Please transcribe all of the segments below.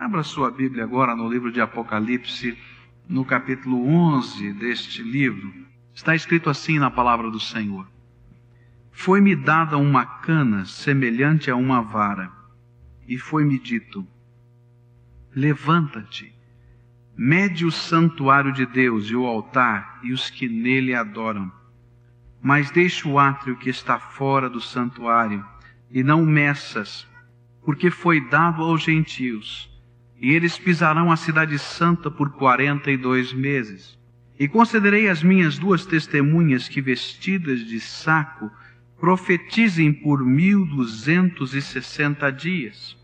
Abra sua Bíblia agora no livro de Apocalipse, no capítulo 11 deste livro. Está escrito assim na palavra do Senhor: Foi-me dada uma cana semelhante a uma vara, e foi-me dito: Levanta-te, mede o santuário de Deus e o altar e os que nele adoram. Mas deixa o átrio que está fora do santuário, e não meças, porque foi dado aos gentios e eles pisarão a cidade santa por quarenta e dois meses. E concederei às minhas duas testemunhas que, vestidas de saco, profetizem por mil duzentos e sessenta dias.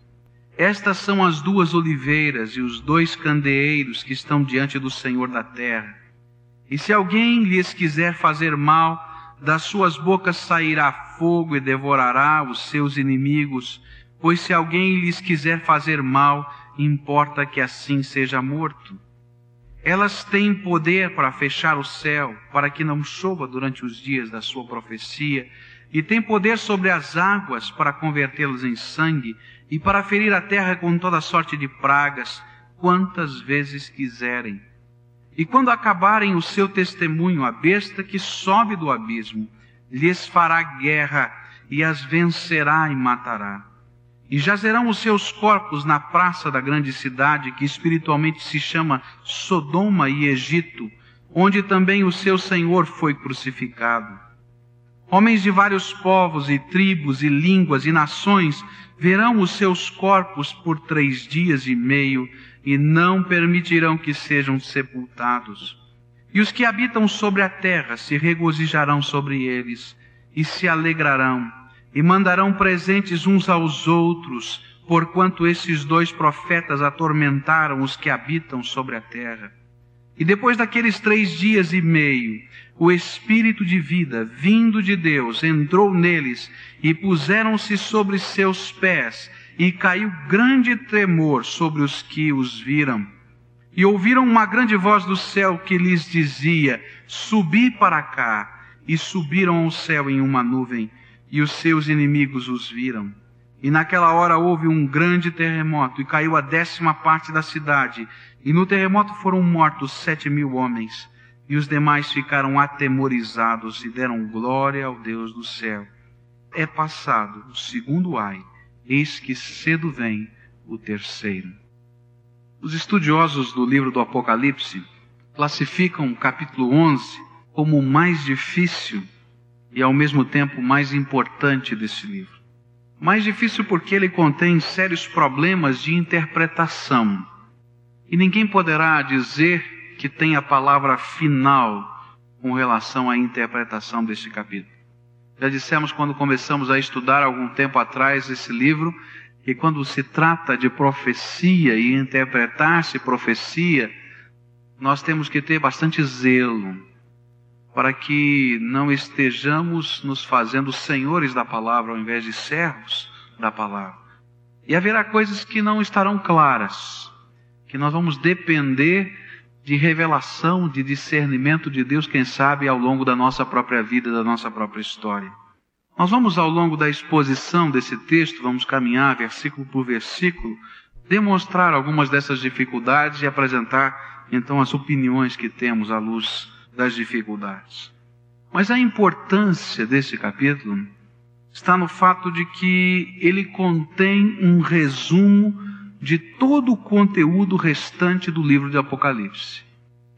Estas são as duas oliveiras e os dois candeeiros que estão diante do Senhor da terra. E se alguém lhes quiser fazer mal, das suas bocas sairá fogo e devorará os seus inimigos, pois se alguém lhes quiser fazer mal, importa que assim seja morto. Elas têm poder para fechar o céu, para que não chova durante os dias da sua profecia, e têm poder sobre as águas para convertê-las em sangue, e para ferir a terra com toda sorte de pragas, quantas vezes quiserem. E quando acabarem o seu testemunho, a besta que sobe do abismo lhes fará guerra e as vencerá e matará e jazerão os seus corpos na praça da grande cidade, que espiritualmente se chama Sodoma e Egito, onde também o seu Senhor foi crucificado. Homens de vários povos e tribos e línguas e nações verão os seus corpos por três dias e meio e não permitirão que sejam sepultados. E os que habitam sobre a terra se regozijarão sobre eles e se alegrarão e mandarão presentes uns aos outros, porquanto esses dois profetas atormentaram os que habitam sobre a terra. E depois daqueles três dias e meio, o Espírito de vida, vindo de Deus, entrou neles e puseram-se sobre seus pés, e caiu grande tremor sobre os que os viram. E ouviram uma grande voz do céu que lhes dizia: Subi para cá. E subiram ao céu em uma nuvem e os seus inimigos os viram. E naquela hora houve um grande terremoto, e caiu a décima parte da cidade, e no terremoto foram mortos sete mil homens, e os demais ficaram atemorizados e deram glória ao Deus do céu. É passado o segundo ai, eis que cedo vem o terceiro. Os estudiosos do livro do Apocalipse classificam o capítulo 11 como o mais difícil e ao mesmo tempo mais importante desse livro. Mais difícil porque ele contém sérios problemas de interpretação. E ninguém poderá dizer que tem a palavra final com relação à interpretação deste capítulo. Já dissemos quando começamos a estudar algum tempo atrás esse livro, que quando se trata de profecia e interpretar-se profecia, nós temos que ter bastante zelo, para que não estejamos nos fazendo senhores da palavra ao invés de servos da palavra. E haverá coisas que não estarão claras, que nós vamos depender de revelação, de discernimento de Deus, quem sabe ao longo da nossa própria vida, da nossa própria história. Nós vamos ao longo da exposição desse texto, vamos caminhar versículo por versículo, demonstrar algumas dessas dificuldades e apresentar então as opiniões que temos à luz das dificuldades. Mas a importância desse capítulo está no fato de que ele contém um resumo de todo o conteúdo restante do livro de Apocalipse.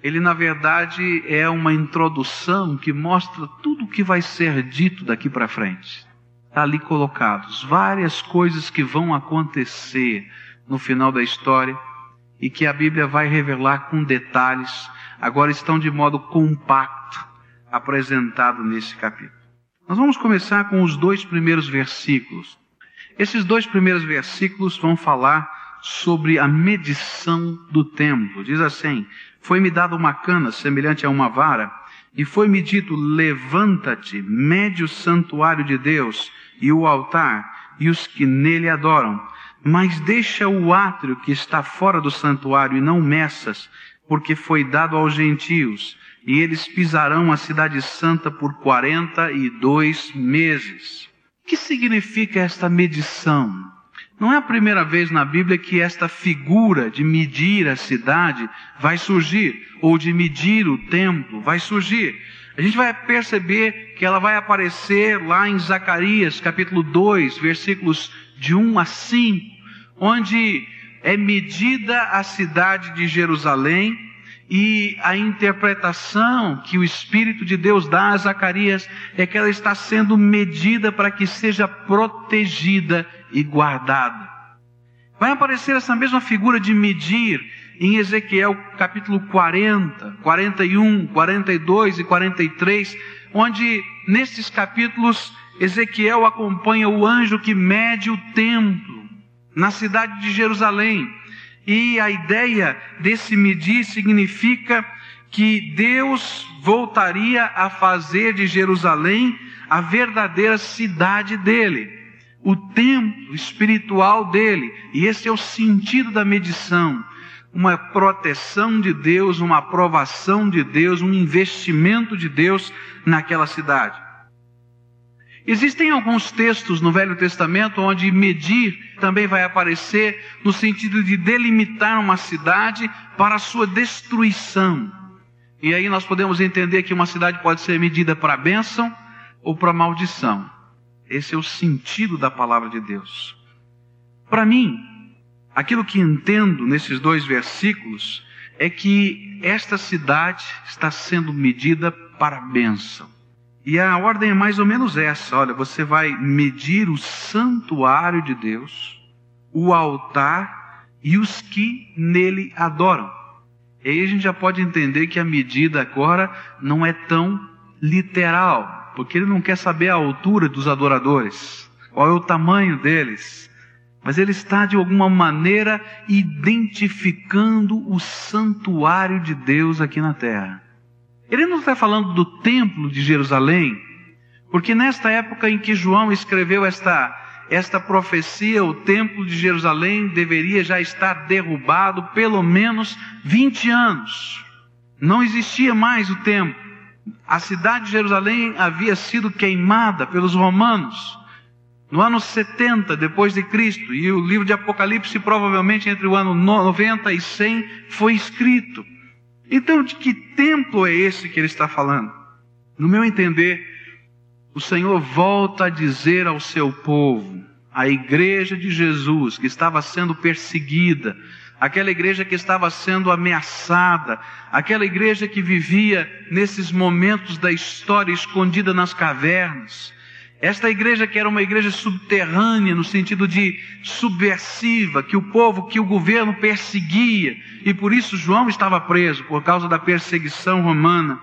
Ele, na verdade, é uma introdução que mostra tudo o que vai ser dito daqui para frente. Está ali colocados várias coisas que vão acontecer no final da história e que a Bíblia vai revelar com detalhes agora estão de modo compacto apresentado nesse capítulo. Nós vamos começar com os dois primeiros versículos. Esses dois primeiros versículos vão falar sobre a medição do templo. Diz assim: Foi-me dada uma cana semelhante a uma vara, e foi-me dito: Levanta-te, mede o santuário de Deus e o altar e os que nele adoram, mas deixa o átrio que está fora do santuário e não meças, porque foi dado aos gentios, e eles pisarão a cidade santa por quarenta e dois meses. O que significa esta medição? Não é a primeira vez na Bíblia que esta figura de medir a cidade vai surgir, ou de medir o templo vai surgir. A gente vai perceber que ela vai aparecer lá em Zacarias, capítulo 2, versículos de 1 a 5, onde é medida a cidade de Jerusalém e a interpretação que o Espírito de Deus dá a Zacarias é que ela está sendo medida para que seja protegida e guardada. Vai aparecer essa mesma figura de medir em Ezequiel capítulo 40, 41, 42 e 43, onde nesses capítulos Ezequiel acompanha o anjo que mede o templo na cidade de Jerusalém. E a ideia desse medir significa que Deus voltaria a fazer de Jerusalém a verdadeira cidade dele, o templo espiritual dele. E esse é o sentido da medição. Uma proteção de Deus, uma aprovação de Deus, um investimento de Deus naquela cidade. Existem alguns textos no Velho Testamento onde medir também vai aparecer no sentido de delimitar uma cidade para sua destruição. E aí nós podemos entender que uma cidade pode ser medida para bênção ou para maldição. Esse é o sentido da palavra de Deus. Para mim, aquilo que entendo nesses dois versículos é que esta cidade está sendo medida para bênção. E a ordem é mais ou menos essa: olha, você vai medir o santuário de Deus, o altar e os que nele adoram. E aí a gente já pode entender que a medida agora não é tão literal, porque ele não quer saber a altura dos adoradores, qual é o tamanho deles, mas ele está de alguma maneira identificando o santuário de Deus aqui na terra. Ele não está falando do templo de Jerusalém, porque nesta época em que João escreveu esta, esta profecia, o templo de Jerusalém deveria já estar derrubado pelo menos 20 anos. Não existia mais o templo. A cidade de Jerusalém havia sido queimada pelos romanos no ano 70 depois de Cristo, e o livro de Apocalipse provavelmente entre o ano 90 e 100 foi escrito. Então, de que templo é esse que ele está falando? No meu entender, o Senhor volta a dizer ao seu povo, a igreja de Jesus, que estava sendo perseguida, aquela igreja que estava sendo ameaçada, aquela igreja que vivia nesses momentos da história escondida nas cavernas, esta igreja que era uma igreja subterrânea, no sentido de subversiva, que o povo, que o governo perseguia, e por isso João estava preso, por causa da perseguição romana,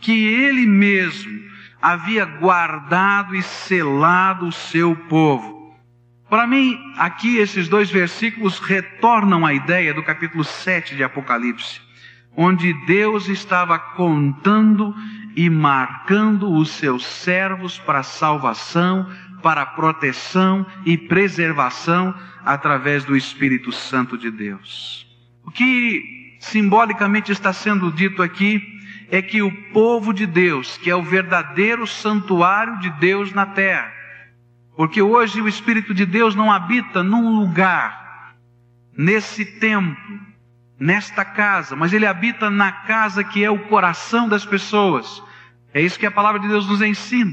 que ele mesmo havia guardado e selado o seu povo. Para mim, aqui esses dois versículos retornam à ideia do capítulo 7 de Apocalipse, onde Deus estava contando e marcando os seus servos para salvação, para proteção e preservação através do Espírito Santo de Deus. O que simbolicamente está sendo dito aqui é que o povo de Deus, que é o verdadeiro santuário de Deus na terra, porque hoje o Espírito de Deus não habita num lugar, nesse templo, nesta casa, mas ele habita na casa que é o coração das pessoas. É isso que a palavra de Deus nos ensina.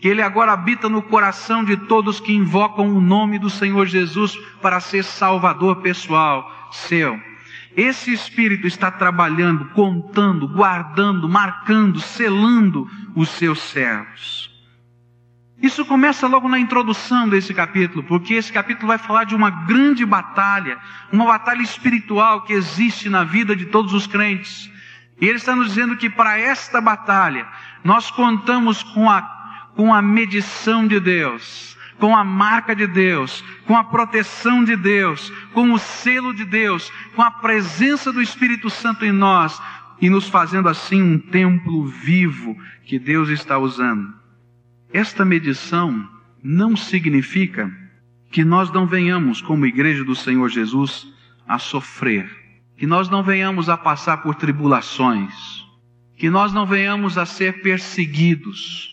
Que ele agora habita no coração de todos que invocam o nome do Senhor Jesus para ser salvador pessoal seu. Esse Espírito está trabalhando, contando, guardando, marcando, selando os seus servos. Isso começa logo na introdução desse capítulo, porque esse capítulo vai falar de uma grande batalha, uma batalha espiritual que existe na vida de todos os crentes. E ele está nos dizendo que para esta batalha nós contamos com a, com a medição de Deus, com a marca de Deus, com a proteção de Deus, com o selo de Deus, com a presença do Espírito Santo em nós e nos fazendo assim um templo vivo que Deus está usando. Esta medição não significa que nós não venhamos, como igreja do Senhor Jesus, a sofrer, que nós não venhamos a passar por tribulações, que nós não venhamos a ser perseguidos,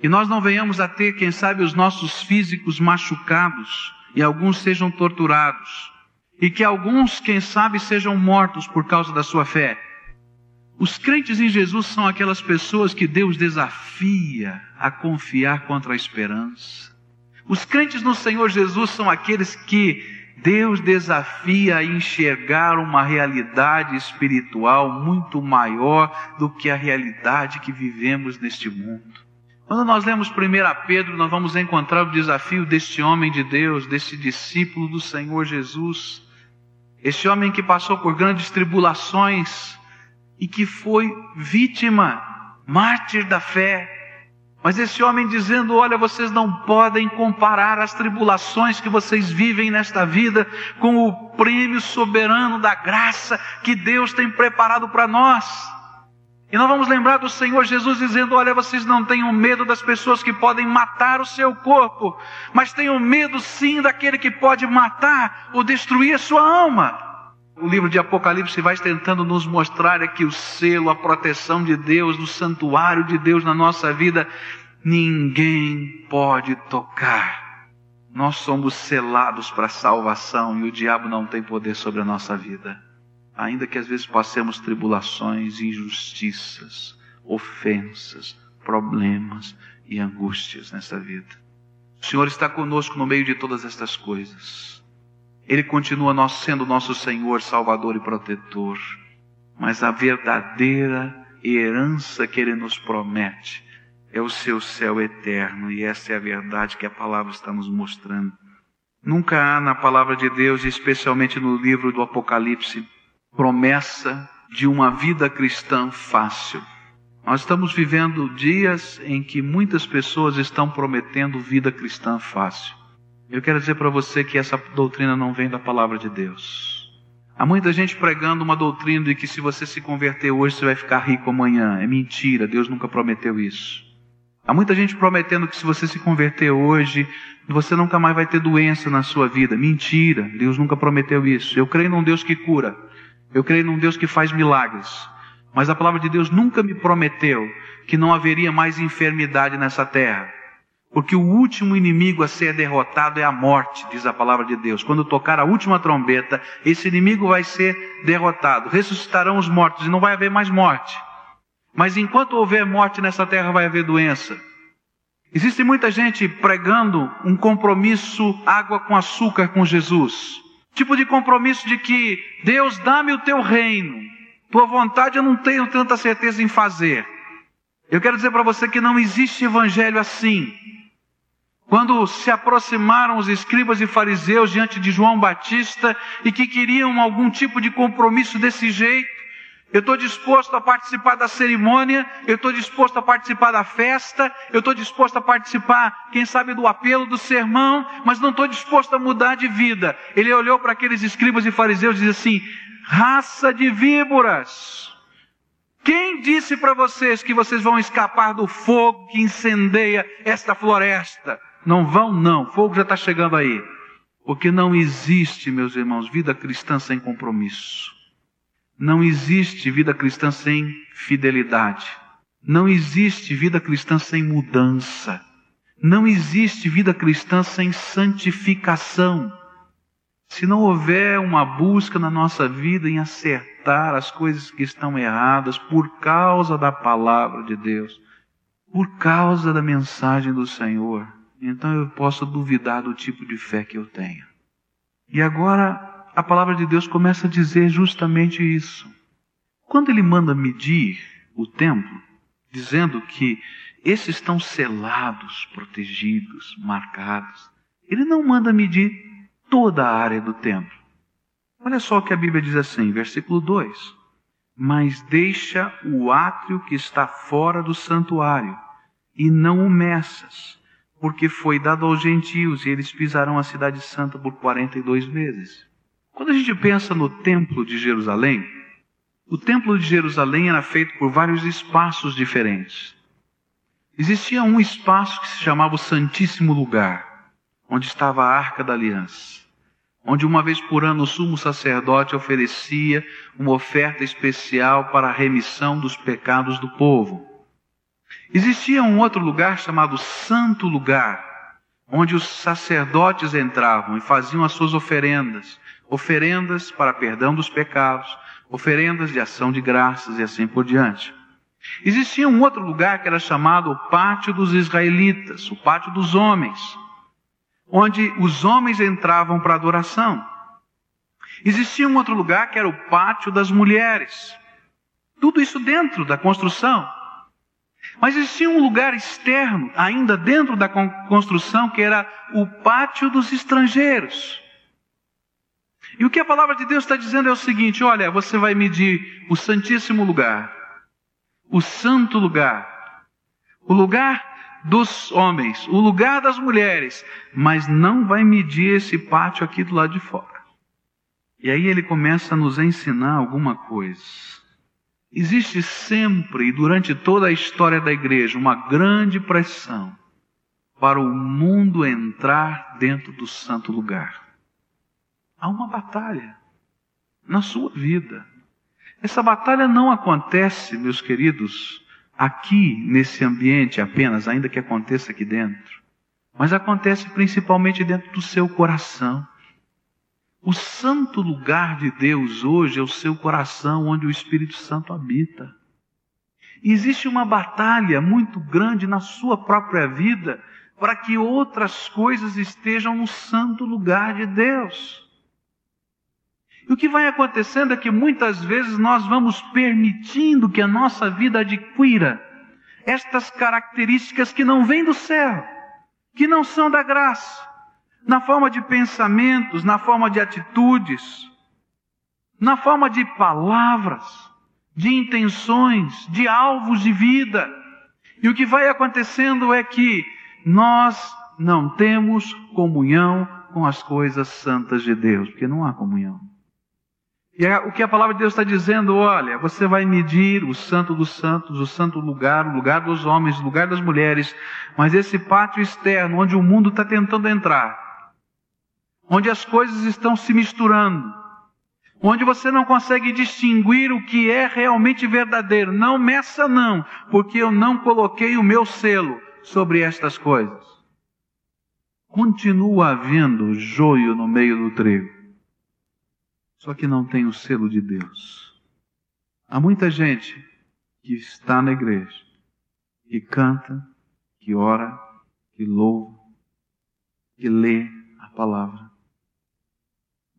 que nós não venhamos a ter, quem sabe, os nossos físicos machucados, e alguns sejam torturados, e que alguns, quem sabe, sejam mortos por causa da sua fé. Os crentes em Jesus são aquelas pessoas que Deus desafia a confiar contra a esperança. Os crentes no Senhor Jesus são aqueles que Deus desafia a enxergar uma realidade espiritual muito maior do que a realidade que vivemos neste mundo. Quando nós lemos 1 Pedro, nós vamos encontrar o desafio deste homem de Deus, desse discípulo do Senhor Jesus, este homem que passou por grandes tribulações e que foi vítima, mártir da fé, mas esse homem dizendo: Olha, vocês não podem comparar as tribulações que vocês vivem nesta vida com o prêmio soberano da graça que Deus tem preparado para nós. E nós vamos lembrar do Senhor Jesus dizendo: Olha, vocês não tenham medo das pessoas que podem matar o seu corpo, mas tenham medo sim daquele que pode matar ou destruir a sua alma. O livro de Apocalipse vai tentando nos mostrar aqui o selo, a proteção de Deus, do santuário de Deus na nossa vida. Ninguém pode tocar. Nós somos selados para a salvação e o diabo não tem poder sobre a nossa vida. Ainda que às vezes passemos tribulações, injustiças, ofensas, problemas e angústias nessa vida. O Senhor está conosco no meio de todas estas coisas. Ele continua sendo nosso Senhor, Salvador e protetor. Mas a verdadeira herança que Ele nos promete é o seu céu eterno, e essa é a verdade que a palavra está nos mostrando. Nunca há na palavra de Deus, especialmente no livro do Apocalipse, promessa de uma vida cristã fácil. Nós estamos vivendo dias em que muitas pessoas estão prometendo vida cristã fácil. Eu quero dizer para você que essa doutrina não vem da palavra de Deus. Há muita gente pregando uma doutrina de que se você se converter hoje você vai ficar rico amanhã. É mentira, Deus nunca prometeu isso. Há muita gente prometendo que se você se converter hoje, você nunca mais vai ter doença na sua vida. Mentira, Deus nunca prometeu isso. Eu creio num Deus que cura. Eu creio num Deus que faz milagres. Mas a palavra de Deus nunca me prometeu que não haveria mais enfermidade nessa terra. Porque o último inimigo a ser derrotado é a morte, diz a palavra de Deus. Quando tocar a última trombeta, esse inimigo vai ser derrotado. Ressuscitarão os mortos e não vai haver mais morte. Mas enquanto houver morte nessa terra, vai haver doença. Existe muita gente pregando um compromisso água com açúcar com Jesus. Tipo de compromisso de que Deus dá-me o teu reino. Tua vontade eu não tenho tanta certeza em fazer. Eu quero dizer para você que não existe evangelho assim. Quando se aproximaram os escribas e fariseus diante de João Batista e que queriam algum tipo de compromisso desse jeito, eu estou disposto a participar da cerimônia, eu estou disposto a participar da festa, eu estou disposto a participar, quem sabe, do apelo do sermão, mas não estou disposto a mudar de vida. Ele olhou para aqueles escribas e fariseus e disse assim: raça de víboras. Quem disse para vocês que vocês vão escapar do fogo que incendeia esta floresta? Não vão, não. Fogo já está chegando aí. Porque não existe, meus irmãos, vida cristã sem compromisso. Não existe vida cristã sem fidelidade. Não existe vida cristã sem mudança. Não existe vida cristã sem santificação. Se não houver uma busca na nossa vida em acertar as coisas que estão erradas por causa da palavra de Deus, por causa da mensagem do Senhor, então eu posso duvidar do tipo de fé que eu tenho. E agora a palavra de Deus começa a dizer justamente isso. Quando ele manda medir o templo, dizendo que esses estão selados, protegidos, marcados, ele não manda medir toda a área do templo. Olha só o que a Bíblia diz assim, versículo 2: Mas deixa o átrio que está fora do santuário, e não o meças, porque foi dado aos gentios e eles pisarão a cidade santa por 42 vezes. Quando a gente pensa no templo de Jerusalém, o templo de Jerusalém era feito por vários espaços diferentes. Existia um espaço que se chamava o Santíssimo Lugar, onde estava a Arca da Aliança, onde uma vez por ano o sumo sacerdote oferecia uma oferta especial para a remissão dos pecados do povo. Existia um outro lugar chamado Santo Lugar, onde os sacerdotes entravam e faziam as suas oferendas, oferendas para perdão dos pecados, oferendas de ação de graças e assim por diante. Existia um outro lugar que era chamado o Pátio dos Israelitas, o Pátio dos Homens, onde os homens entravam para adoração. Existia um outro lugar que era o Pátio das Mulheres. Tudo isso dentro da construção. Mas existia um lugar externo, ainda dentro da construção, que era o Pátio dos Estrangeiros. E o que a palavra de Deus está dizendo é o seguinte: olha, você vai medir o Santíssimo Lugar, o Santo Lugar, o lugar dos homens, o lugar das mulheres, mas não vai medir esse pátio aqui do lado de fora. E aí ele começa a nos ensinar alguma coisa. Existe sempre e durante toda a história da igreja uma grande pressão para o mundo entrar dentro do santo lugar. Há uma batalha na sua vida. Essa batalha não acontece, meus queridos, aqui nesse ambiente apenas, ainda que aconteça aqui dentro, mas acontece principalmente dentro do seu coração. O santo lugar de Deus hoje é o seu coração, onde o Espírito Santo habita. E existe uma batalha muito grande na sua própria vida para que outras coisas estejam no santo lugar de Deus. E o que vai acontecendo é que muitas vezes nós vamos permitindo que a nossa vida adquira estas características que não vêm do céu, que não são da graça, na forma de pensamentos, na forma de atitudes, na forma de palavras, de intenções, de alvos de vida. E o que vai acontecendo é que nós não temos comunhão com as coisas santas de Deus, porque não há comunhão. E é o que a palavra de Deus está dizendo, olha, você vai medir o santo dos santos, o santo lugar, o lugar dos homens, o lugar das mulheres, mas esse pátio externo, onde o mundo está tentando entrar, onde as coisas estão se misturando, onde você não consegue distinguir o que é realmente verdadeiro, não meça não, porque eu não coloquei o meu selo sobre estas coisas. Continua havendo joio no meio do trigo só que não tem o selo de Deus. Há muita gente que está na igreja, que canta, que ora, que louva, que lê a palavra,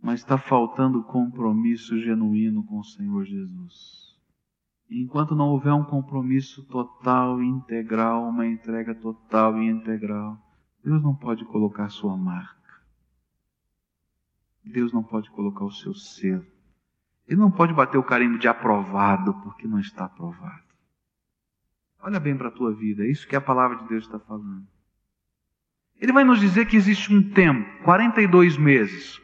mas está faltando compromisso genuíno com o Senhor Jesus. Enquanto não houver um compromisso total e integral, uma entrega total e integral, Deus não pode colocar sua marca. Deus não pode colocar o seu selo. Ele não pode bater o carimbo de aprovado porque não está aprovado. Olha bem para a tua vida, é isso que a palavra de Deus está falando. Ele vai nos dizer que existe um tempo, 42 meses.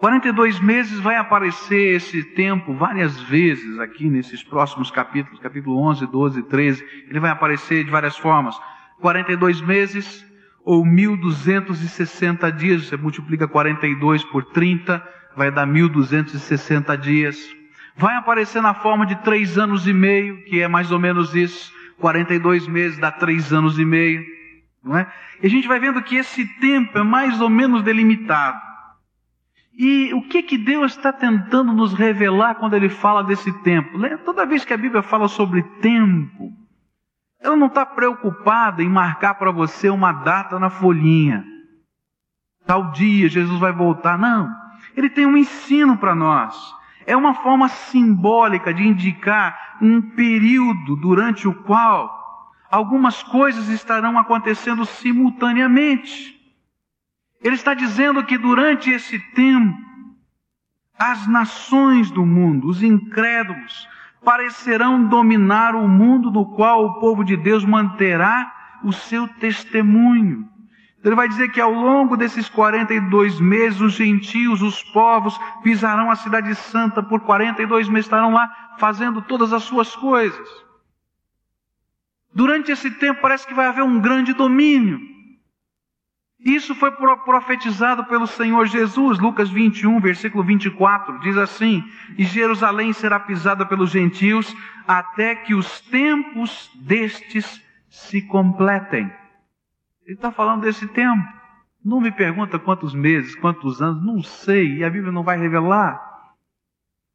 42 meses vai aparecer esse tempo várias vezes aqui nesses próximos capítulos, capítulo 11, 12, 13. Ele vai aparecer de várias formas. 42 meses ou 1260 dias, você multiplica 42 por 30, vai dar 1260 dias. Vai aparecer na forma de três anos e meio, que é mais ou menos isso. 42 meses dá três anos e meio. Não é? E a gente vai vendo que esse tempo é mais ou menos delimitado. E o que que Deus está tentando nos revelar quando Ele fala desse tempo? Toda vez que a Bíblia fala sobre tempo, ela não está preocupada em marcar para você uma data na folhinha. Tal dia Jesus vai voltar. Não. Ele tem um ensino para nós. É uma forma simbólica de indicar um período durante o qual algumas coisas estarão acontecendo simultaneamente. Ele está dizendo que durante esse tempo, as nações do mundo, os incrédulos, parecerão dominar o mundo no qual o povo de Deus manterá o seu testemunho. Ele vai dizer que ao longo desses 42 meses, os gentios, os povos, pisarão a cidade santa por 42 meses, estarão lá fazendo todas as suas coisas. Durante esse tempo parece que vai haver um grande domínio. Isso foi profetizado pelo Senhor Jesus, Lucas 21, versículo 24, diz assim: E Jerusalém será pisada pelos gentios, até que os tempos destes se completem. Ele está falando desse tempo. Não me pergunta quantos meses, quantos anos, não sei, e a Bíblia não vai revelar.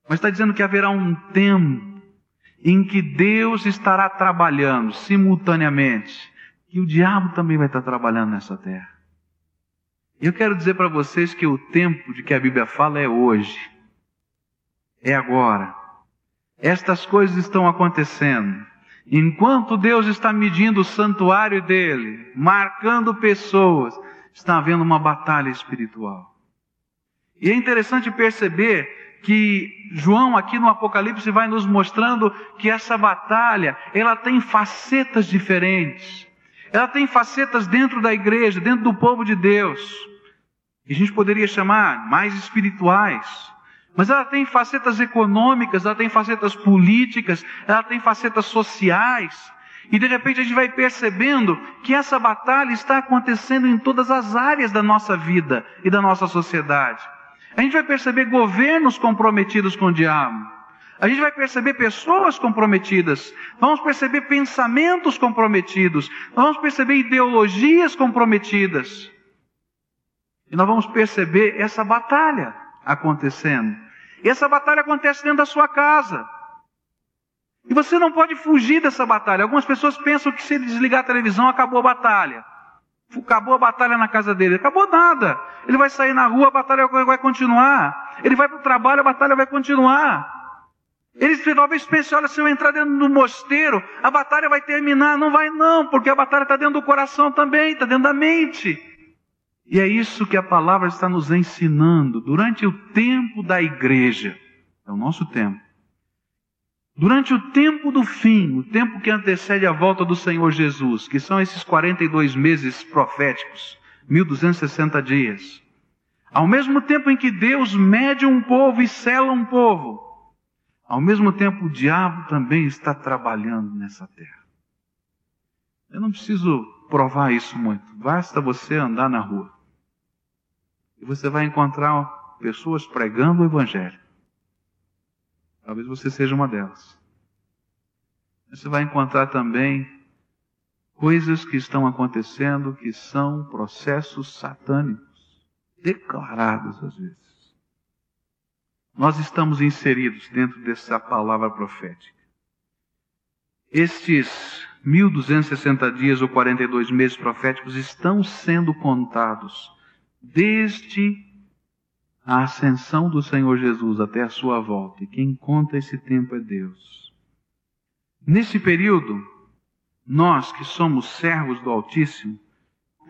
Mas está dizendo que haverá um tempo em que Deus estará trabalhando simultaneamente, e o diabo também vai estar trabalhando nessa terra. Eu quero dizer para vocês que o tempo de que a Bíblia fala é hoje, é agora. Estas coisas estão acontecendo. Enquanto Deus está medindo o santuário dele, marcando pessoas, está havendo uma batalha espiritual. E é interessante perceber que João aqui no Apocalipse vai nos mostrando que essa batalha, ela tem facetas diferentes. Ela tem facetas dentro da igreja, dentro do povo de Deus. Que a gente poderia chamar mais espirituais. Mas ela tem facetas econômicas, ela tem facetas políticas, ela tem facetas sociais. E de repente a gente vai percebendo que essa batalha está acontecendo em todas as áreas da nossa vida e da nossa sociedade. A gente vai perceber governos comprometidos com o diabo. A gente vai perceber pessoas comprometidas, vamos perceber pensamentos comprometidos, vamos perceber ideologias comprometidas. E nós vamos perceber essa batalha acontecendo. E essa batalha acontece dentro da sua casa. E você não pode fugir dessa batalha. Algumas pessoas pensam que se desligar a televisão, acabou a batalha. Acabou a batalha na casa dele. Acabou nada. Ele vai sair na rua, a batalha vai continuar. Ele vai para o trabalho, a batalha vai continuar. Eles talvez pensem, olha, se eu entrar dentro do mosteiro, a batalha vai terminar. Não vai não, porque a batalha está dentro do coração também, está dentro da mente. E é isso que a palavra está nos ensinando durante o tempo da igreja. É o nosso tempo. Durante o tempo do fim, o tempo que antecede a volta do Senhor Jesus, que são esses 42 meses proféticos, 1260 dias. Ao mesmo tempo em que Deus mede um povo e sela um povo, ao mesmo tempo, o diabo também está trabalhando nessa terra. Eu não preciso provar isso muito. Basta você andar na rua. E você vai encontrar pessoas pregando o Evangelho. Talvez você seja uma delas. Você vai encontrar também coisas que estão acontecendo que são processos satânicos, declarados às vezes nós estamos inseridos dentro dessa palavra profética. Estes 1260 dias ou 42 meses proféticos estão sendo contados desde a ascensão do Senhor Jesus até a sua volta. E quem conta esse tempo é Deus. Nesse período, nós que somos servos do Altíssimo,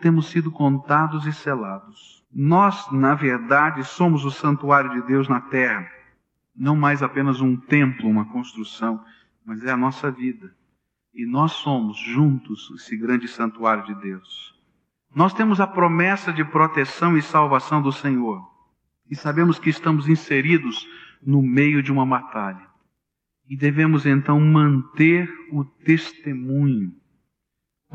temos sido contados e selados. Nós, na verdade, somos o santuário de Deus na terra. Não mais apenas um templo, uma construção, mas é a nossa vida. E nós somos juntos esse grande santuário de Deus. Nós temos a promessa de proteção e salvação do Senhor. E sabemos que estamos inseridos no meio de uma batalha. E devemos então manter o testemunho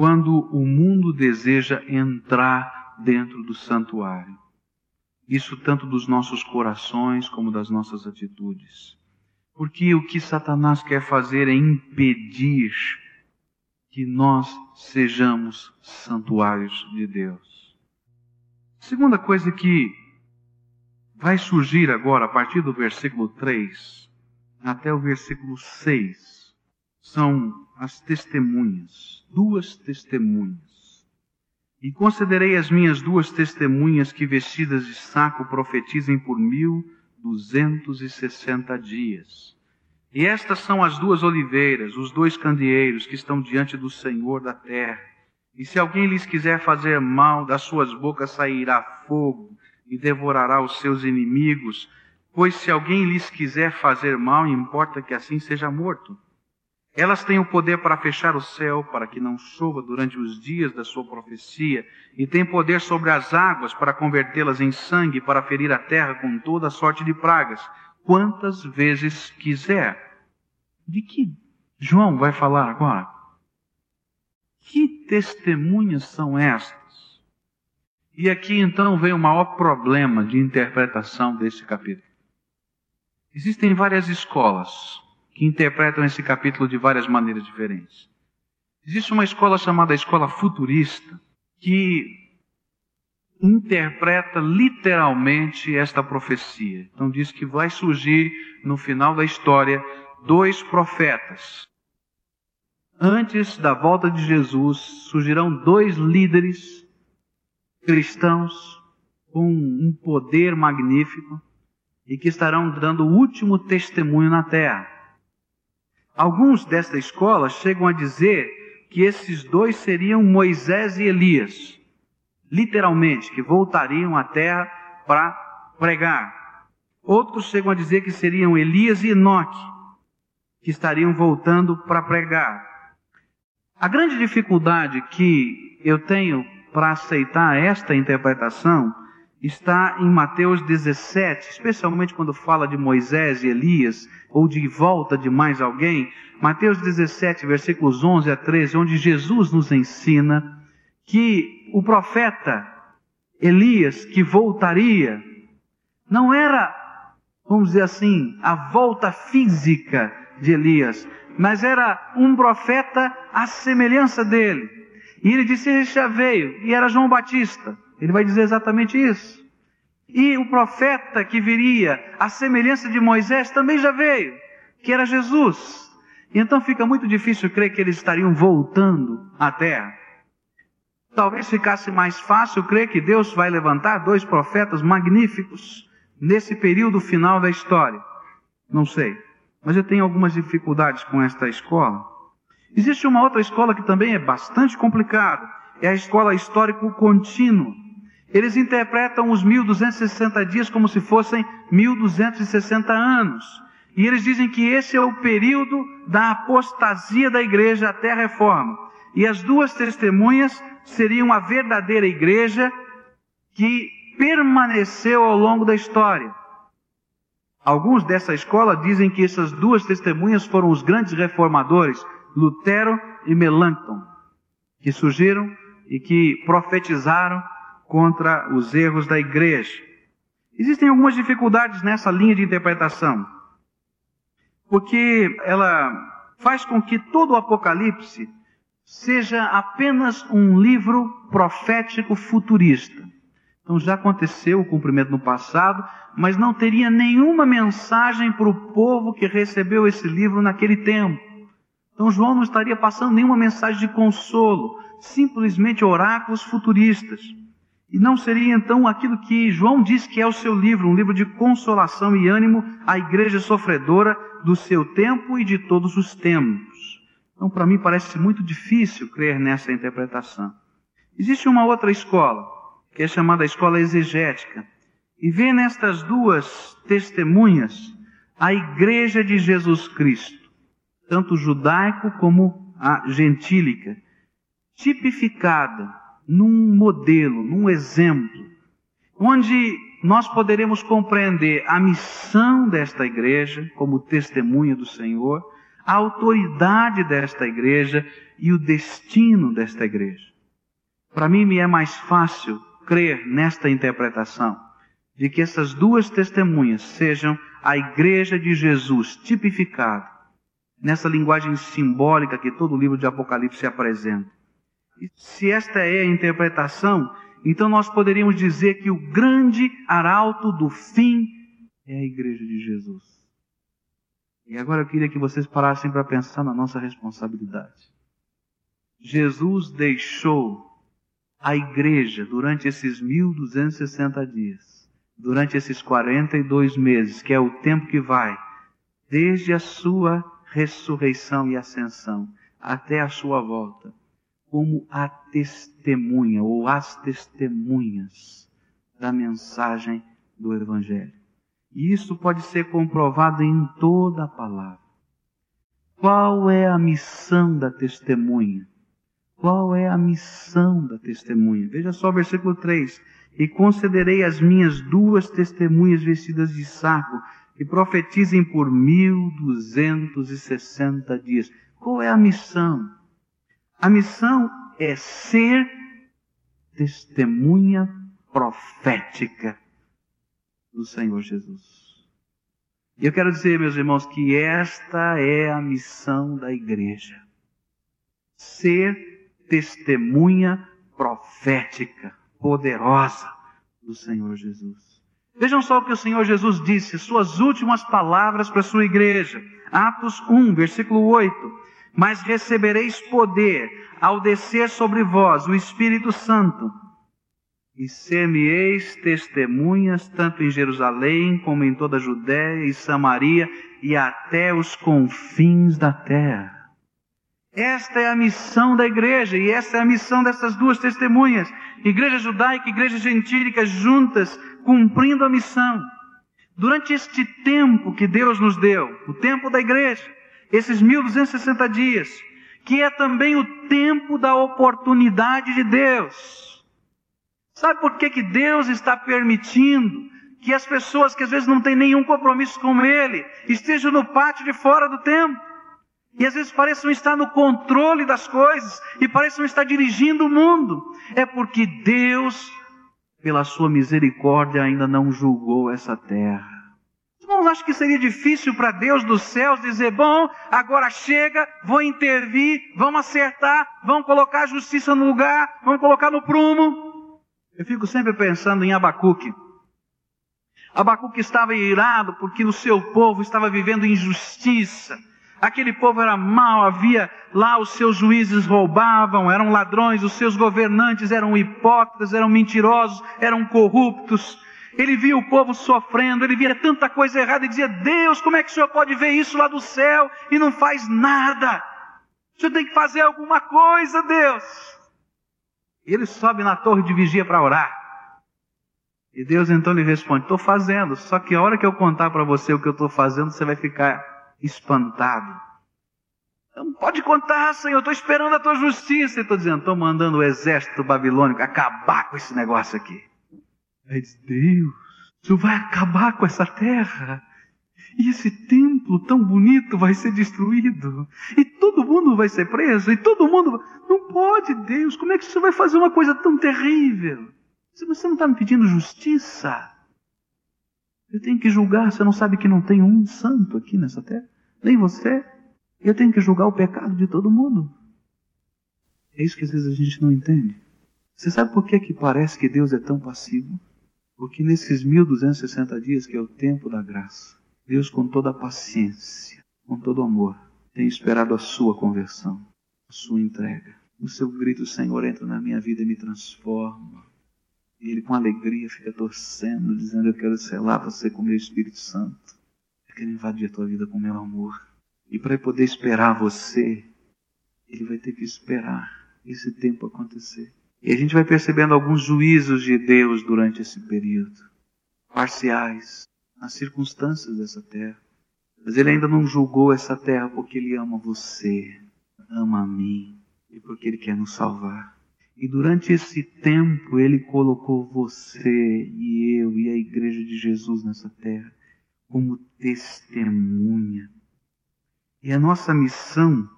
quando o mundo deseja entrar dentro do santuário. Isso tanto dos nossos corações como das nossas atitudes. Porque o que Satanás quer fazer é impedir que nós sejamos santuários de Deus. Segunda coisa que vai surgir agora, a partir do versículo 3 até o versículo 6, são as testemunhas, duas testemunhas. E considerei as minhas duas testemunhas que vestidas de saco profetizem por mil duzentos e sessenta dias. E estas são as duas oliveiras, os dois candeeiros que estão diante do Senhor da terra. E se alguém lhes quiser fazer mal, das suas bocas sairá fogo e devorará os seus inimigos. Pois se alguém lhes quiser fazer mal, importa que assim seja morto. Elas têm o poder para fechar o céu, para que não chova durante os dias da sua profecia, e têm poder sobre as águas para convertê-las em sangue, para ferir a terra com toda sorte de pragas, quantas vezes quiser. De que João vai falar agora? Que testemunhas são estas? E aqui então vem o maior problema de interpretação desse capítulo. Existem várias escolas que interpretam esse capítulo de várias maneiras diferentes. Existe uma escola chamada escola futurista, que interpreta literalmente esta profecia. Então diz que vai surgir no final da história dois profetas. Antes da volta de Jesus, surgirão dois líderes cristãos com um poder magnífico e que estarão dando o último testemunho na terra. Alguns desta escola chegam a dizer que esses dois seriam Moisés e Elias literalmente, que voltariam à terra para pregar. Outros chegam a dizer que seriam Elias e Enoque, que estariam voltando para pregar. A grande dificuldade que eu tenho para aceitar esta interpretação está em Mateus 17, especialmente quando fala de Moisés e Elias, ou de volta de mais alguém. Mateus 17, versículos 11 a 13, onde Jesus nos ensina que o profeta Elias, que voltaria, não era, vamos dizer assim, a volta física de Elias, mas era um profeta à semelhança dele. E ele disse: Ele já veio, e era João Batista. Ele vai dizer exatamente isso. E o profeta que viria à semelhança de Moisés também já veio, que era Jesus. E então fica muito difícil crer que eles estariam voltando à terra. Talvez ficasse mais fácil crer que Deus vai levantar dois profetas magníficos nesse período final da história. Não sei. Mas eu tenho algumas dificuldades com esta escola. Existe uma outra escola que também é bastante complicada. É a escola histórico contínuo. Eles interpretam os 1260 dias como se fossem 1260 anos. E eles dizem que esse é o período da apostasia da igreja até a reforma. E as duas testemunhas seria uma verdadeira igreja que permaneceu ao longo da história. Alguns dessa escola dizem que essas duas testemunhas foram os grandes reformadores, Lutero e Melanchthon, que surgiram e que profetizaram contra os erros da igreja. Existem algumas dificuldades nessa linha de interpretação, porque ela faz com que todo o Apocalipse seja apenas um livro profético futurista. Então já aconteceu o cumprimento no passado, mas não teria nenhuma mensagem para o povo que recebeu esse livro naquele tempo. Então João não estaria passando nenhuma mensagem de consolo, simplesmente oráculos futuristas. E não seria então aquilo que João diz que é o seu livro, um livro de consolação e ânimo à igreja sofredora do seu tempo e de todos os tempos. Então, para mim, parece muito difícil crer nessa interpretação. Existe uma outra escola, que é chamada escola exegética, e vê nestas duas testemunhas a igreja de Jesus Cristo, tanto judaico como a gentílica, tipificada num modelo, num exemplo, onde nós poderemos compreender a missão desta igreja como testemunha do Senhor a autoridade desta igreja e o destino desta igreja. Para mim, me é mais fácil crer nesta interpretação de que essas duas testemunhas sejam a igreja de Jesus tipificada nessa linguagem simbólica que todo o livro de Apocalipse apresenta. Se esta é a interpretação, então nós poderíamos dizer que o grande arauto do fim é a igreja de Jesus. E agora eu queria que vocês parassem para pensar na nossa responsabilidade. Jesus deixou a igreja durante esses 1260 dias, durante esses 42 meses, que é o tempo que vai desde a sua ressurreição e ascensão até a sua volta, como a testemunha ou as testemunhas da mensagem do Evangelho. E isso pode ser comprovado em toda a palavra. Qual é a missão da testemunha? Qual é a missão da testemunha? Veja só o versículo 3. E concederei as minhas duas testemunhas vestidas de saco, que profetizem por mil duzentos e sessenta dias. Qual é a missão? A missão é ser testemunha profética do Senhor Jesus. E eu quero dizer, meus irmãos, que esta é a missão da igreja. Ser testemunha profética, poderosa do Senhor Jesus. Vejam só o que o Senhor Jesus disse, suas últimas palavras para a sua igreja. Atos 1, versículo 8. Mas recebereis poder ao descer sobre vós o Espírito Santo, e ser-me-eis testemunhas tanto em Jerusalém como em toda a Judéia e Samaria e até os confins da terra. Esta é a missão da igreja e esta é a missão dessas duas testemunhas, igreja judaica e igreja gentílica juntas, cumprindo a missão. Durante este tempo que Deus nos deu, o tempo da igreja, esses 1260 dias, que é também o tempo da oportunidade de Deus. Sabe por que, que Deus está permitindo que as pessoas que às vezes não têm nenhum compromisso com Ele estejam no pátio de fora do templo? E às vezes parecem estar no controle das coisas e parecem estar dirigindo o mundo. É porque Deus, pela sua misericórdia, ainda não julgou essa terra. Irmãos, acho que seria difícil para Deus dos céus dizer: bom, agora chega, vou intervir, vamos acertar, vamos colocar a justiça no lugar, vamos colocar no prumo. Eu fico sempre pensando em Abacuque. Abacuque estava irado porque o seu povo estava vivendo injustiça Aquele povo era mau, havia lá os seus juízes roubavam, eram ladrões, os seus governantes eram hipócritas, eram mentirosos, eram corruptos. Ele via o povo sofrendo, ele via tanta coisa errada e dizia: Deus, como é que o senhor pode ver isso lá do céu e não faz nada? O senhor tem que fazer alguma coisa, Deus. E ele sobe na torre de vigia para orar. E Deus então lhe responde: Estou fazendo, só que a hora que eu contar para você o que eu estou fazendo, você vai ficar espantado. Não pode contar, Senhor, estou esperando a tua justiça. E estou dizendo, estou mandando o exército babilônico acabar com esse negócio aqui. Aí diz, Deus, Senhor vai acabar com essa terra. E esse templo tão bonito vai ser destruído. E todo mundo vai ser preso. E todo mundo. Não pode, Deus. Como é que você vai fazer uma coisa tão terrível? Se você não está me pedindo justiça, eu tenho que julgar, você não sabe que não tem um santo aqui nessa terra? Nem você. Eu tenho que julgar o pecado de todo mundo. É isso que às vezes a gente não entende. Você sabe por que, que parece que Deus é tão passivo? Porque nesses 1260 dias, que é o tempo da graça, Deus, com toda a paciência, com todo o amor, tem esperado a sua conversão, a sua entrega. O seu grito, Senhor, entra na minha vida e me transforma. E ele com alegria fica torcendo, dizendo: Eu quero selar você com o meu Espírito Santo. Eu quero invadir a tua vida com o meu amor. E para poder esperar você, ele vai ter que esperar esse tempo acontecer. E a gente vai percebendo alguns juízos de Deus durante esse período, parciais, nas circunstâncias dessa terra. Mas ele ainda não julgou essa terra porque ele ama você, ama a mim e porque ele quer nos salvar. E durante esse tempo ele colocou você e eu e a igreja de Jesus nessa terra como testemunha. E a nossa missão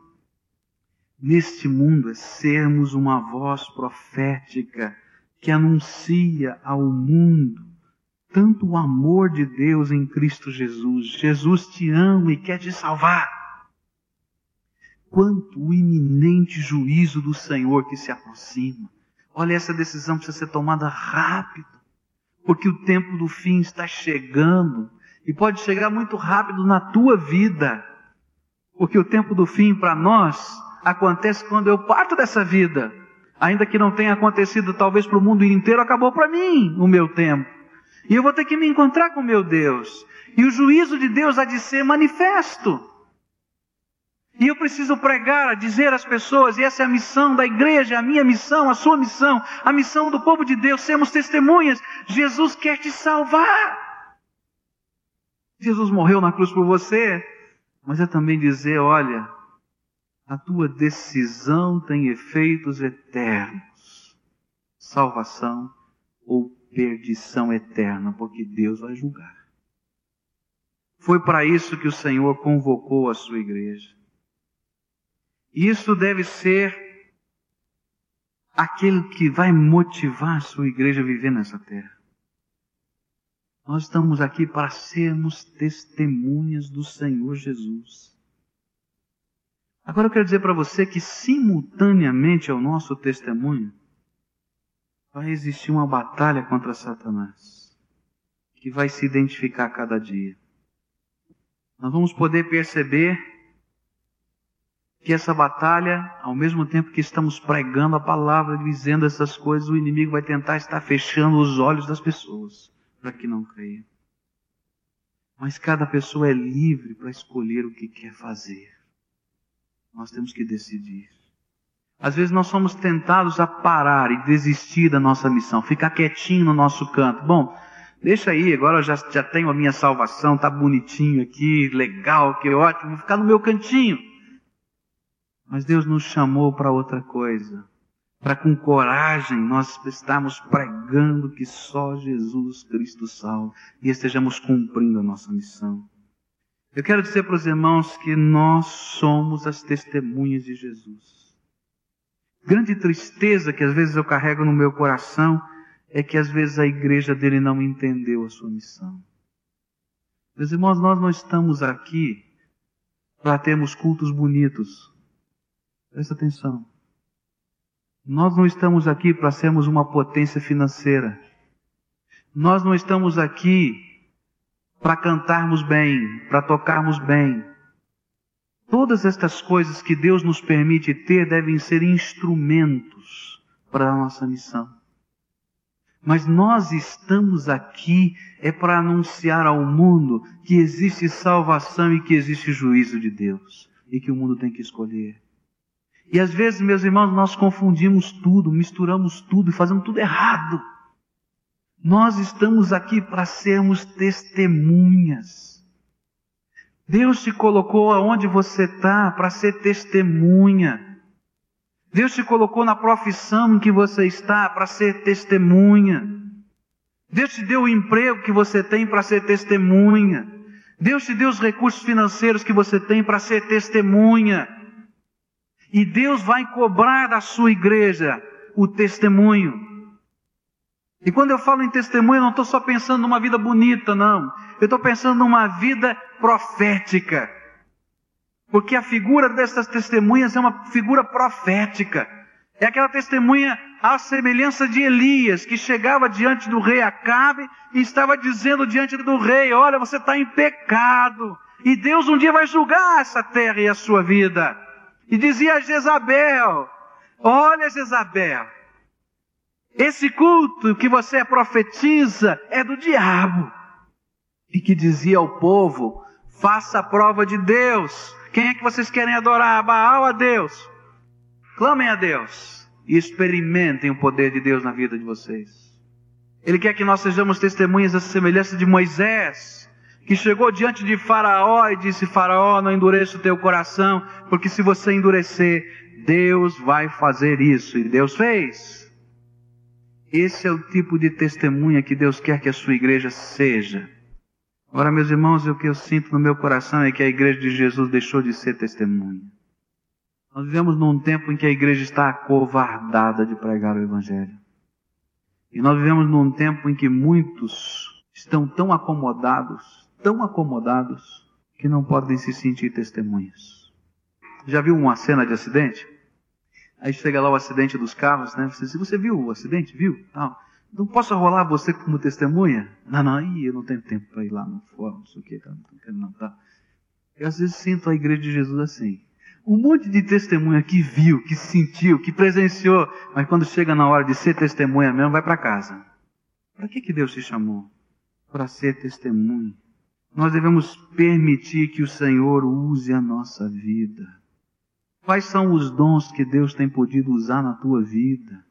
neste mundo é sermos uma voz profética que anuncia ao mundo tanto o amor de Deus em Cristo Jesus. Jesus te ama e quer te salvar quanto o iminente juízo do Senhor que se aproxima. Olha, essa decisão precisa ser tomada rápido, porque o tempo do fim está chegando e pode chegar muito rápido na tua vida, porque o tempo do fim para nós acontece quando eu parto dessa vida. Ainda que não tenha acontecido talvez para o mundo inteiro, acabou para mim o meu tempo. E eu vou ter que me encontrar com meu Deus. E o juízo de Deus há de ser manifesto. E eu preciso pregar, dizer às pessoas, e essa é a missão da igreja, a minha missão, a sua missão, a missão do povo de Deus, sermos testemunhas. Jesus quer te salvar. Jesus morreu na cruz por você, mas é também dizer: olha, a tua decisão tem efeitos eternos salvação ou perdição eterna, porque Deus vai julgar. Foi para isso que o Senhor convocou a sua igreja. Isso deve ser aquele que vai motivar a sua igreja a viver nessa terra. Nós estamos aqui para sermos testemunhas do Senhor Jesus. Agora eu quero dizer para você que simultaneamente ao nosso testemunho, vai existir uma batalha contra Satanás, que vai se identificar a cada dia. Nós vamos poder perceber que essa batalha, ao mesmo tempo que estamos pregando a palavra, dizendo essas coisas, o inimigo vai tentar estar fechando os olhos das pessoas para que não creiam. Mas cada pessoa é livre para escolher o que quer fazer. Nós temos que decidir. Às vezes nós somos tentados a parar e desistir da nossa missão, ficar quietinho no nosso canto. Bom, deixa aí, agora eu já, já tenho a minha salvação, tá bonitinho aqui, legal, que ótimo, vou ficar no meu cantinho. Mas Deus nos chamou para outra coisa. Para com coragem nós estarmos pregando que só Jesus Cristo salva e estejamos cumprindo a nossa missão. Eu quero dizer para os irmãos que nós somos as testemunhas de Jesus. Grande tristeza que às vezes eu carrego no meu coração é que às vezes a igreja dele não entendeu a sua missão. Meus irmãos, nós não estamos aqui para termos cultos bonitos. Presta atenção. Nós não estamos aqui para sermos uma potência financeira. Nós não estamos aqui para cantarmos bem, para tocarmos bem. Todas estas coisas que Deus nos permite ter devem ser instrumentos para a nossa missão. Mas nós estamos aqui é para anunciar ao mundo que existe salvação e que existe juízo de Deus e que o mundo tem que escolher. E às vezes, meus irmãos, nós confundimos tudo, misturamos tudo e fazemos tudo errado. Nós estamos aqui para sermos testemunhas Deus te colocou aonde você está para ser testemunha. Deus te colocou na profissão em que você está para ser testemunha. Deus te deu o emprego que você tem para ser testemunha. Deus te deu os recursos financeiros que você tem para ser testemunha. E Deus vai cobrar da sua igreja o testemunho. E quando eu falo em testemunho, eu não estou só pensando numa vida bonita, não. Eu estou pensando numa vida profética. Porque a figura dessas testemunhas é uma figura profética. É aquela testemunha à semelhança de Elias, que chegava diante do rei Acabe e estava dizendo diante do rei: Olha, você está em pecado. E Deus um dia vai julgar essa terra e a sua vida. E dizia a Jezabel: Olha, Jezabel, esse culto que você profetiza é do diabo. E que dizia ao povo: faça a prova de Deus. Quem é que vocês querem adorar? Baal a Deus? Clamem a Deus e experimentem o poder de Deus na vida de vocês. Ele quer que nós sejamos testemunhas da semelhança de Moisés, que chegou diante de Faraó e disse: Faraó, não endureça o teu coração, porque se você endurecer, Deus vai fazer isso. E Deus fez. Esse é o tipo de testemunha que Deus quer que a sua igreja seja. Agora, meus irmãos, o que eu sinto no meu coração é que a igreja de Jesus deixou de ser testemunha. Nós vivemos num tempo em que a igreja está acovardada de pregar o Evangelho. E nós vivemos num tempo em que muitos estão tão acomodados, tão acomodados, que não podem se sentir testemunhas. Já viu uma cena de acidente? Aí chega lá o acidente dos carros, né? Você, você viu o acidente? Viu? Não. Não posso rolar você como testemunha? Não, não, eu não tenho tempo para ir lá no fórum, não sei o que, não quero não, tá? Eu às vezes sinto a igreja de Jesus assim. Um monte de testemunha que viu, que sentiu, que presenciou, mas quando chega na hora de ser testemunha mesmo, vai para casa. Para que, que Deus te chamou? Para ser testemunha. Nós devemos permitir que o Senhor use a nossa vida Quais são os dons que Deus tem podido usar na tua vida?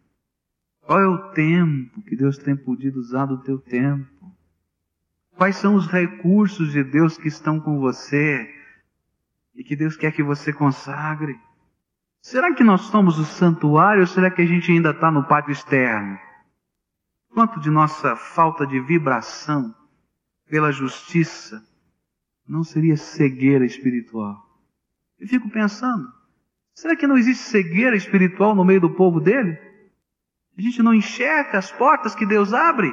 Qual é o tempo que Deus tem podido usar do teu tempo? Quais são os recursos de Deus que estão com você e que Deus quer que você consagre? Será que nós somos o santuário ou será que a gente ainda está no pátio externo? Quanto de nossa falta de vibração pela justiça não seria cegueira espiritual? Eu fico pensando, Será que não existe cegueira espiritual no meio do povo dele? A gente não enxerga as portas que Deus abre.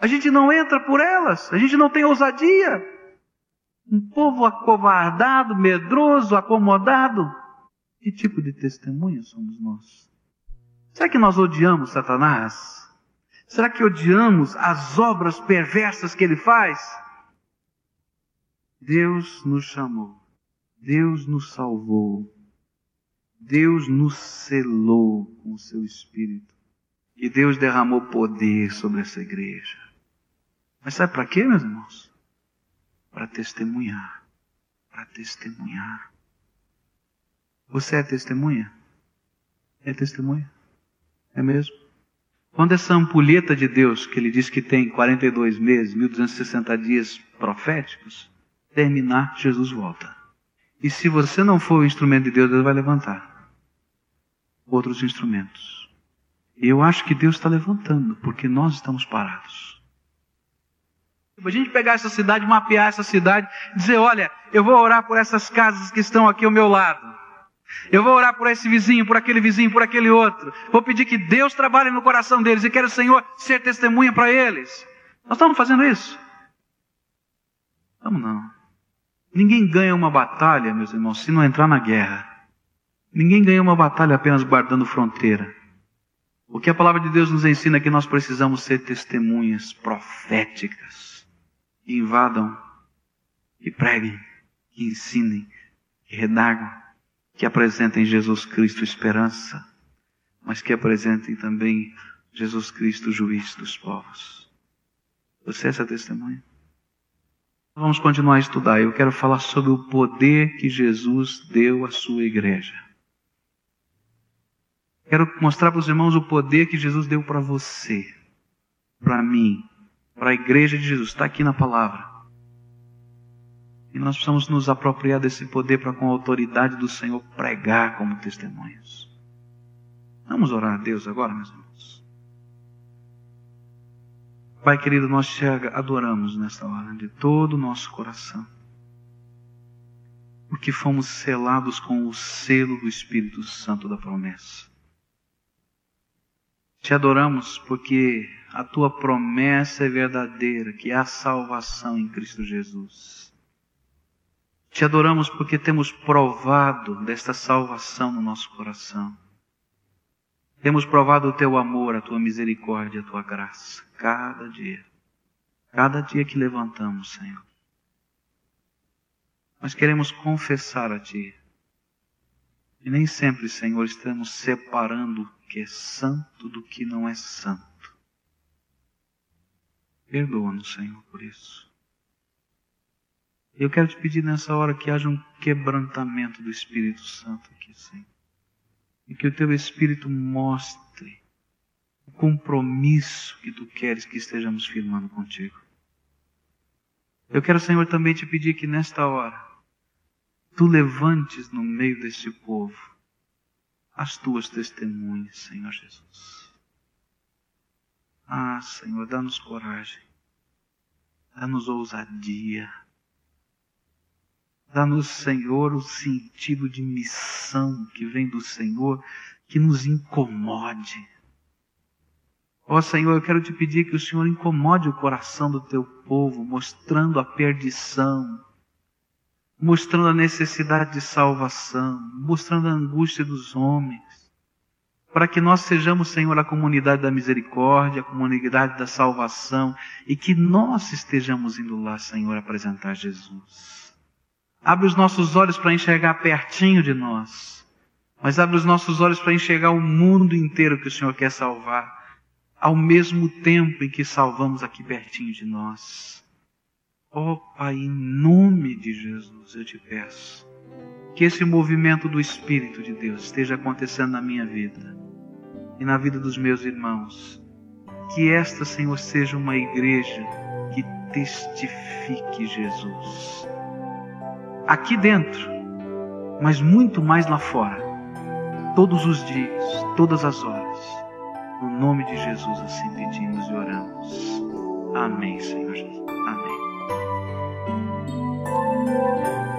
A gente não entra por elas. A gente não tem ousadia. Um povo acovardado, medroso, acomodado. Que tipo de testemunha somos nós? Será que nós odiamos Satanás? Será que odiamos as obras perversas que ele faz? Deus nos chamou, Deus nos salvou, Deus nos selou com o seu Espírito e Deus derramou poder sobre essa igreja. Mas sabe para quê, meus irmãos? Para testemunhar. Para testemunhar. Você é testemunha? É testemunha? É mesmo? Quando essa ampulheta de Deus, que ele diz que tem 42 meses, 1260 dias proféticos, terminar, Jesus volta. E se você não for o instrumento de Deus, Deus vai levantar outros instrumentos. Eu acho que Deus está levantando, porque nós estamos parados. A gente pegar essa cidade, mapear essa cidade, dizer: olha, eu vou orar por essas casas que estão aqui ao meu lado. Eu vou orar por esse vizinho, por aquele vizinho, por aquele outro. Vou pedir que Deus trabalhe no coração deles e quero, Senhor, ser testemunha para eles. Nós estamos fazendo isso? Estamos não. Ninguém ganha uma batalha, meus irmãos, se não entrar na guerra. Ninguém ganha uma batalha apenas guardando fronteira. O que a palavra de Deus nos ensina é que nós precisamos ser testemunhas proféticas. Que invadam, que preguem, que ensinem, que redagam que apresentem Jesus Cristo esperança, mas que apresentem também Jesus Cristo juiz dos povos. Você é essa testemunha? Vamos continuar a estudar. Eu quero falar sobre o poder que Jesus deu à sua igreja. Quero mostrar para os irmãos o poder que Jesus deu para você, para mim, para a igreja de Jesus. Está aqui na palavra. E nós precisamos nos apropriar desse poder para, com a autoridade do Senhor, pregar como testemunhos. Vamos orar a Deus agora, meus irmãos. Pai querido, nós te adoramos nesta hora de todo o nosso coração. Porque fomos selados com o selo do Espírito Santo da promessa. Te adoramos porque a tua promessa é verdadeira, que há salvação em Cristo Jesus. Te adoramos porque temos provado desta salvação no nosso coração. Temos provado o teu amor, a tua misericórdia, a tua graça, cada dia. Cada dia que levantamos, Senhor. Nós queremos confessar a Ti. E nem sempre, Senhor, estamos separando o que é santo do que não é santo. Perdoa-nos, Senhor, por isso. Eu quero te pedir nessa hora que haja um quebrantamento do Espírito Santo aqui, Senhor. E que o teu Espírito mostre o compromisso que tu queres que estejamos firmando contigo. Eu quero, Senhor, também te pedir que nesta hora tu levantes no meio deste povo as tuas testemunhas, Senhor Jesus. Ah, Senhor, dá-nos coragem, dá-nos ousadia Dá-nos, Senhor, o sentido de missão que vem do Senhor, que nos incomode. Ó oh, Senhor, eu quero te pedir que o Senhor incomode o coração do teu povo, mostrando a perdição, mostrando a necessidade de salvação, mostrando a angústia dos homens, para que nós sejamos, Senhor, a comunidade da misericórdia, a comunidade da salvação, e que nós estejamos indo lá, Senhor, apresentar Jesus. Abre os nossos olhos para enxergar pertinho de nós. Mas abre os nossos olhos para enxergar o mundo inteiro que o Senhor quer salvar. Ao mesmo tempo em que salvamos aqui pertinho de nós. Ó oh, Pai, em nome de Jesus, eu te peço que esse movimento do Espírito de Deus esteja acontecendo na minha vida e na vida dos meus irmãos. Que esta, Senhor, seja uma igreja que testifique Jesus aqui dentro, mas muito mais lá fora. Todos os dias, todas as horas. No nome de Jesus assim pedimos e oramos. Amém, Senhor Jesus. Música